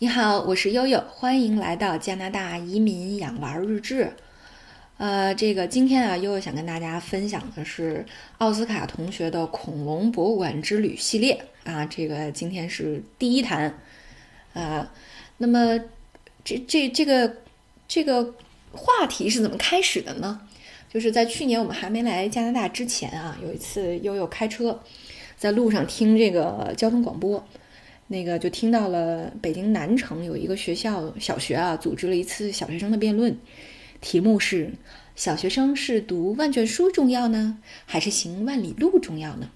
你好，我是悠悠，欢迎来到加拿大移民养娃日志。呃，这个今天啊，悠悠想跟大家分享的是奥斯卡同学的恐龙博物馆之旅系列啊。这个今天是第一弹啊。那么这这这个这个话题是怎么开始的呢？就是在去年我们还没来加拿大之前啊，有一次悠悠开车在路上听这个交通广播。那个就听到了北京南城有一个学校小学啊，组织了一次小学生的辩论，题目是：小学生是读万卷书重要呢，还是行万里路重要呢？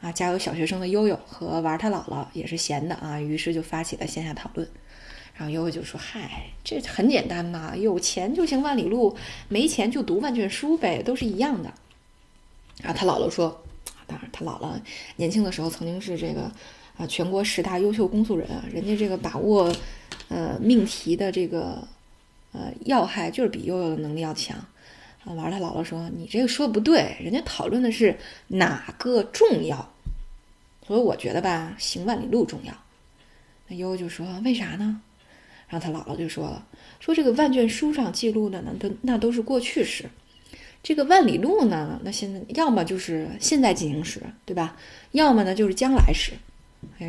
啊，家有小学生的悠悠和玩他姥姥也是闲的啊，于是就发起了线下讨论。然后悠悠就说：“嗨，这很简单嘛，有钱就行万里路，没钱就读万卷书呗，都是一样的。”然后他姥姥说：“当然，他姥姥年轻的时候曾经是这个。”全国十大优秀公诉人啊，人家这个把握，呃，命题的这个，呃，要害就是比悠悠的能力要强。啊，完了，他姥姥说：“你这个说不对，人家讨论的是哪个重要。”所以我觉得吧，行万里路重要。那悠悠就说：“为啥呢？”然后他姥姥就说了：“说这个万卷书上记录的呢，都那都是过去式，这个万里路呢，那现在要么就是现在进行时，对吧？要么呢就是将来时。”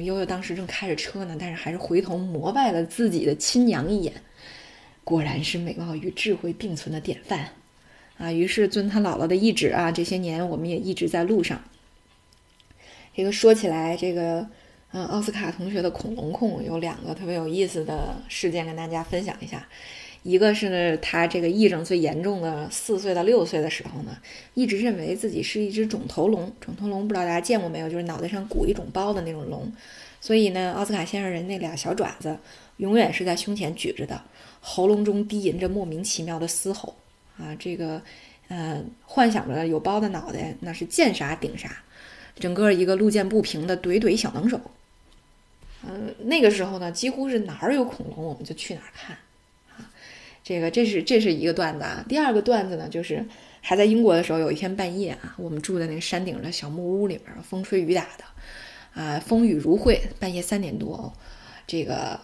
悠悠当时正开着车呢，但是还是回头膜拜了自己的亲娘一眼，果然是美貌与智慧并存的典范啊！于是遵他姥姥的意旨啊，这些年我们也一直在路上。这个说起来，这个嗯，奥斯卡同学的恐龙控有两个特别有意思的事件跟大家分享一下。一个是，他这个癔症最严重的四岁到六岁的时候呢，一直认为自己是一只肿头龙。肿头龙不知道大家见过没有，就是脑袋上鼓一种包的那种龙。所以呢，奥斯卡先生人那俩小爪子永远是在胸前举着的，喉咙中低吟着莫名其妙的嘶吼啊！这个，呃，幻想着有包的脑袋那是见啥顶啥，整个一个路见不平的怼怼小能手。嗯，那个时候呢，几乎是哪儿有恐龙我们就去哪儿看。这个这是这是一个段子啊。第二个段子呢，就是还在英国的时候，有一天半夜啊，我们住在那个山顶的小木屋里面，风吹雨打的，啊，风雨如晦。半夜三点多，这个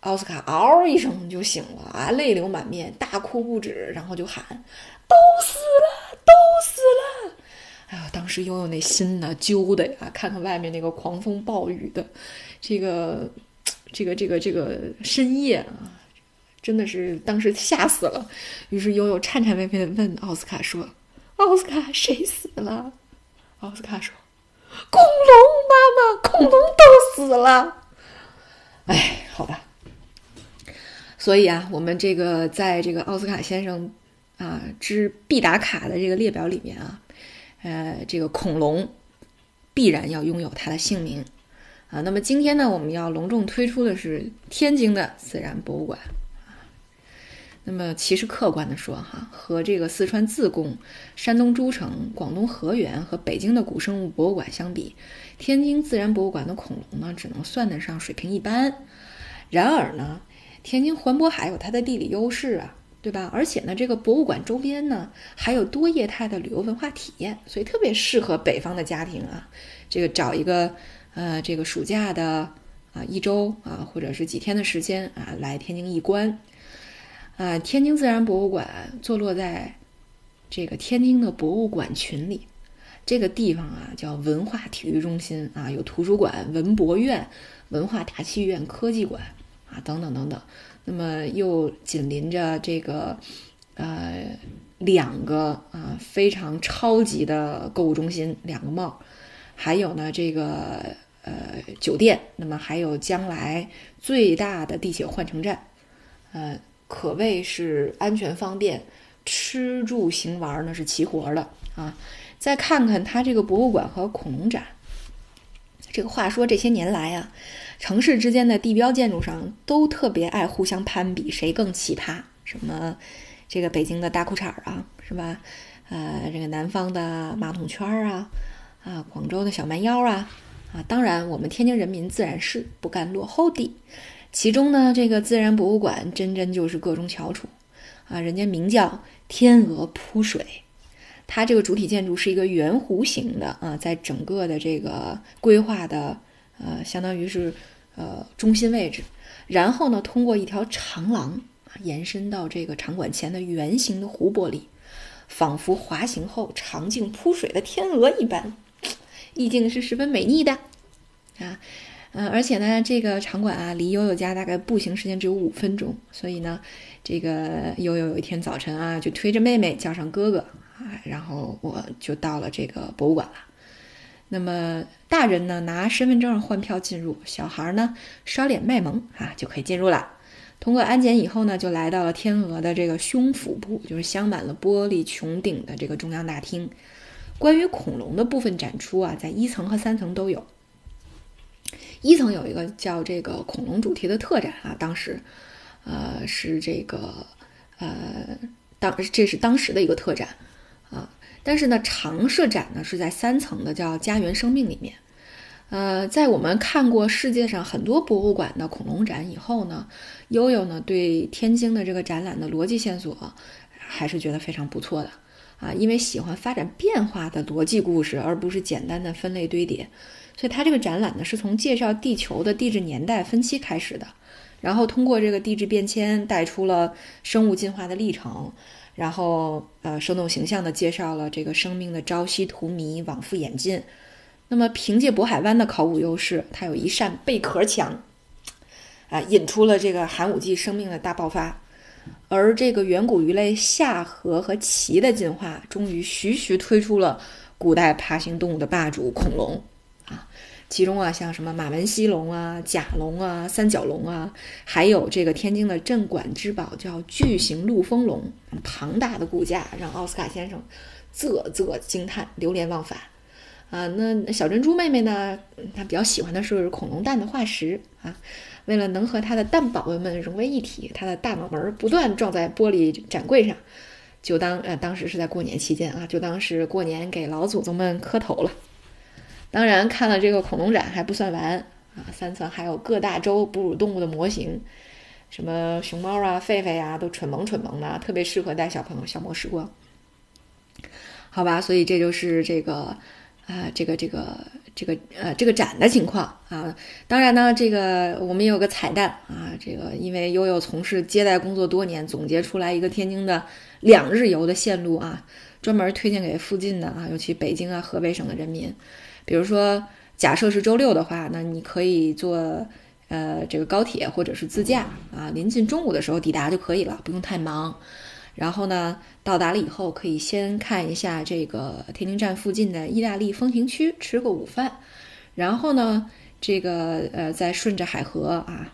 奥斯卡嗷一声就醒了啊，泪流满面，大哭不止，然后就喊：“都死了，都死了！”哎呀，当时悠悠那心呢揪的呀，看看外面那个狂风暴雨的，这个这个这个这个深夜啊。真的是当时吓死了，于是悠悠颤颤巍巍的问奥斯卡说：“奥斯卡，谁死了？”奥斯卡说：“恐龙，妈妈，恐龙都死了。”哎，好吧。所以啊，我们这个在这个奥斯卡先生啊之必打卡的这个列表里面啊，呃，这个恐龙必然要拥有它的姓名啊。那么今天呢，我们要隆重推出的是天津的自然博物馆。那么，其实客观的说，哈，和这个四川自贡、山东诸城、广东河源和北京的古生物博物馆相比，天津自然博物馆的恐龙呢，只能算得上水平一般。然而呢，天津环渤海有它的地理优势啊，对吧？而且呢，这个博物馆周边呢，还有多业态的旅游文化体验，所以特别适合北方的家庭啊，这个找一个呃，这个暑假的啊一周啊，或者是几天的时间啊，来天津一观。啊，天津自然博物馆坐落在这个天津的博物馆群里，这个地方啊叫文化体育中心啊，有图书馆、文博院、文化大戏院、科技馆啊等等等等。那么又紧邻着这个呃两个啊非常超级的购物中心，两个 mall，还有呢这个呃酒店。那么还有将来最大的地铁换乘站，呃。可谓是安全方便，吃住行玩呢是齐活的啊！再看看它这个博物馆和恐龙展，这个话说这些年来啊，城市之间的地标建筑上都特别爱互相攀比，谁更奇葩？什么这个北京的大裤衩啊，是吧？呃，这个南方的马桶圈儿啊，啊，广州的小蛮腰啊，啊，当然我们天津人民自然是不甘落后的。其中呢，这个自然博物馆真真就是个中翘楚，啊，人家名叫天鹅扑水，它这个主体建筑是一个圆弧形的啊，在整个的这个规划的呃，相当于是呃中心位置，然后呢，通过一条长廊，延伸到这个场馆前的圆形的湖泊里，仿佛滑行后长颈扑水的天鹅一般，意境是十分美丽的啊。嗯，而且呢，这个场馆啊，离悠悠家大概步行时间只有五分钟，所以呢，这个悠悠有一天早晨啊，就推着妹妹叫上哥哥啊，然后我就到了这个博物馆了。那么大人呢，拿身份证换票进入；小孩呢，刷脸卖萌啊，就可以进入了。通过安检以后呢，就来到了天鹅的这个胸腹部，就是镶满了玻璃穹顶的这个中央大厅。关于恐龙的部分展出啊，在一层和三层都有。一层有一个叫这个恐龙主题的特展啊，当时，呃，是这个，呃，当这是当时的一个特展啊。但是呢，常设展呢是在三层的叫家园生命里面。呃，在我们看过世界上很多博物馆的恐龙展以后呢，悠悠呢对天津的这个展览的逻辑线索还是觉得非常不错的啊，因为喜欢发展变化的逻辑故事，而不是简单的分类堆叠。所以它这个展览呢，是从介绍地球的地质年代分期开始的，然后通过这个地质变迁带出了生物进化的历程，然后呃生动形象地介绍了这个生命的朝夕荼蘼、往复演进。那么凭借渤海湾的考古优势，它有一扇贝壳墙，啊，引出了这个寒武纪生命的大爆发，而这个远古鱼类下颌和鳍的进化，终于徐徐推出了古代爬行动物的霸主恐龙。其中啊，像什么马文西龙啊、甲龙啊、三角龙啊，还有这个天津的镇馆之宝叫巨型陆丰龙，庞大的骨架让奥斯卡先生啧啧惊叹、流连忘返。啊，那小珍珠妹妹呢，她比较喜欢的是恐龙蛋的化石啊。为了能和她的蛋宝宝们融为一体，她的大脑门不断撞在玻璃展柜上，就当呃当时是在过年期间啊，就当是过年给老祖宗们磕头了。当然，看了这个恐龙展还不算完啊！三层还有各大洲哺乳动物的模型，什么熊猫啊、狒狒呀，都蠢萌蠢萌的，特别适合带小朋友消磨时光。好吧，所以这就是这个啊，这个这个这个呃这个展的情况啊。当然呢，这个我们也有个彩蛋啊，这个因为悠悠从事接待工作多年，总结出来一个天津的两日游的线路啊，专门推荐给附近的啊，尤其北京啊、河北省的人民。比如说，假设是周六的话，那你可以坐，呃，这个高铁或者是自驾啊，临近中午的时候抵达就可以了，不用太忙。然后呢，到达了以后，可以先看一下这个天津站附近的意大利风情区，吃个午饭。然后呢，这个呃，再顺着海河啊，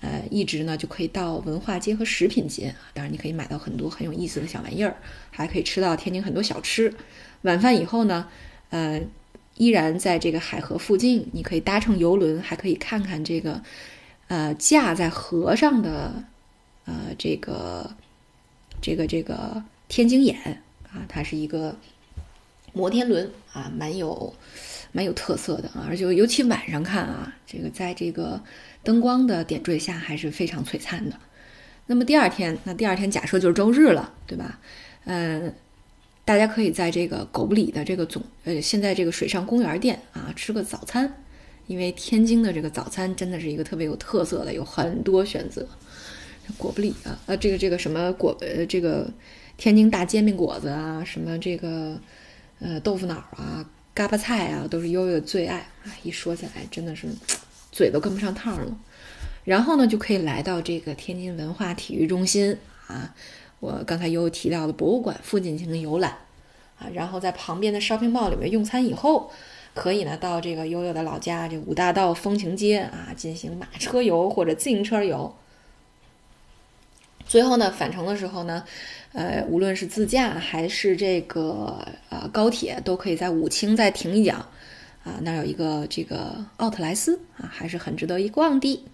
呃，一直呢就可以到文化街和食品街。当然，你可以买到很多很有意思的小玩意儿，还可以吃到天津很多小吃。晚饭以后呢，呃。依然在这个海河附近，你可以搭乘游轮，还可以看看这个，呃，架在河上的，呃，这个，这个，这个天津眼啊，它是一个摩天轮啊，蛮有，蛮有特色的啊，而且尤其晚上看啊，这个在这个灯光的点缀下，还是非常璀璨的。那么第二天，那第二天假设就是周日了，对吧？嗯。大家可以在这个狗不理的这个总呃，现在这个水上公园店啊吃个早餐，因为天津的这个早餐真的是一个特别有特色的，有很多选择。果不理啊，呃，这个这个什么果呃，这个天津大煎饼果子啊，什么这个呃豆腐脑啊、嘎巴菜啊，都是悠悠的最爱啊。一说起来真的是嘴都跟不上趟了。然后呢，就可以来到这个天津文化体育中心啊。我刚才又提到的博物馆附近进行游览，啊，然后在旁边的 shopping mall 里面用餐以后，可以呢到这个悠悠的老家这五大道风情街啊进行马车游或者自行车游。最后呢返程的时候呢，呃，无论是自驾还是这个呃高铁，都可以在武清再停一脚，啊，那有一个这个奥特莱斯啊，还是很值得一逛的。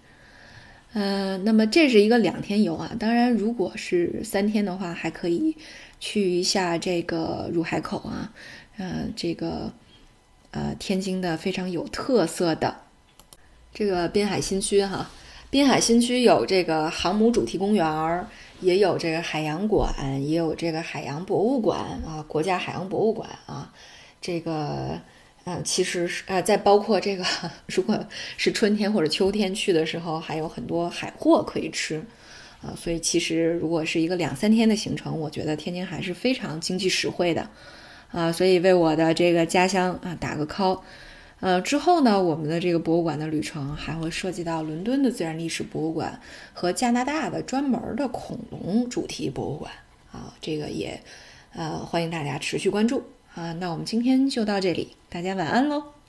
呃，那么这是一个两天游啊。当然，如果是三天的话，还可以去一下这个入海口啊，呃，这个呃天津的非常有特色的这个滨海新区哈。滨海新区有这个航母主题公园，也有这个海洋馆，也有这个海洋博物馆啊，国家海洋博物馆啊，这个。啊，其实是啊，在包括这个，如果是春天或者秋天去的时候，还有很多海货可以吃，啊，所以其实如果是一个两三天的行程，我觉得天津还是非常经济实惠的，啊，所以为我的这个家乡啊打个 call。呃，之后呢，我们的这个博物馆的旅程还会涉及到伦敦的自然历史博物馆和加拿大的专门的恐龙主题博物馆啊，这个也呃欢迎大家持续关注啊。那我们今天就到这里，大家晚安喽。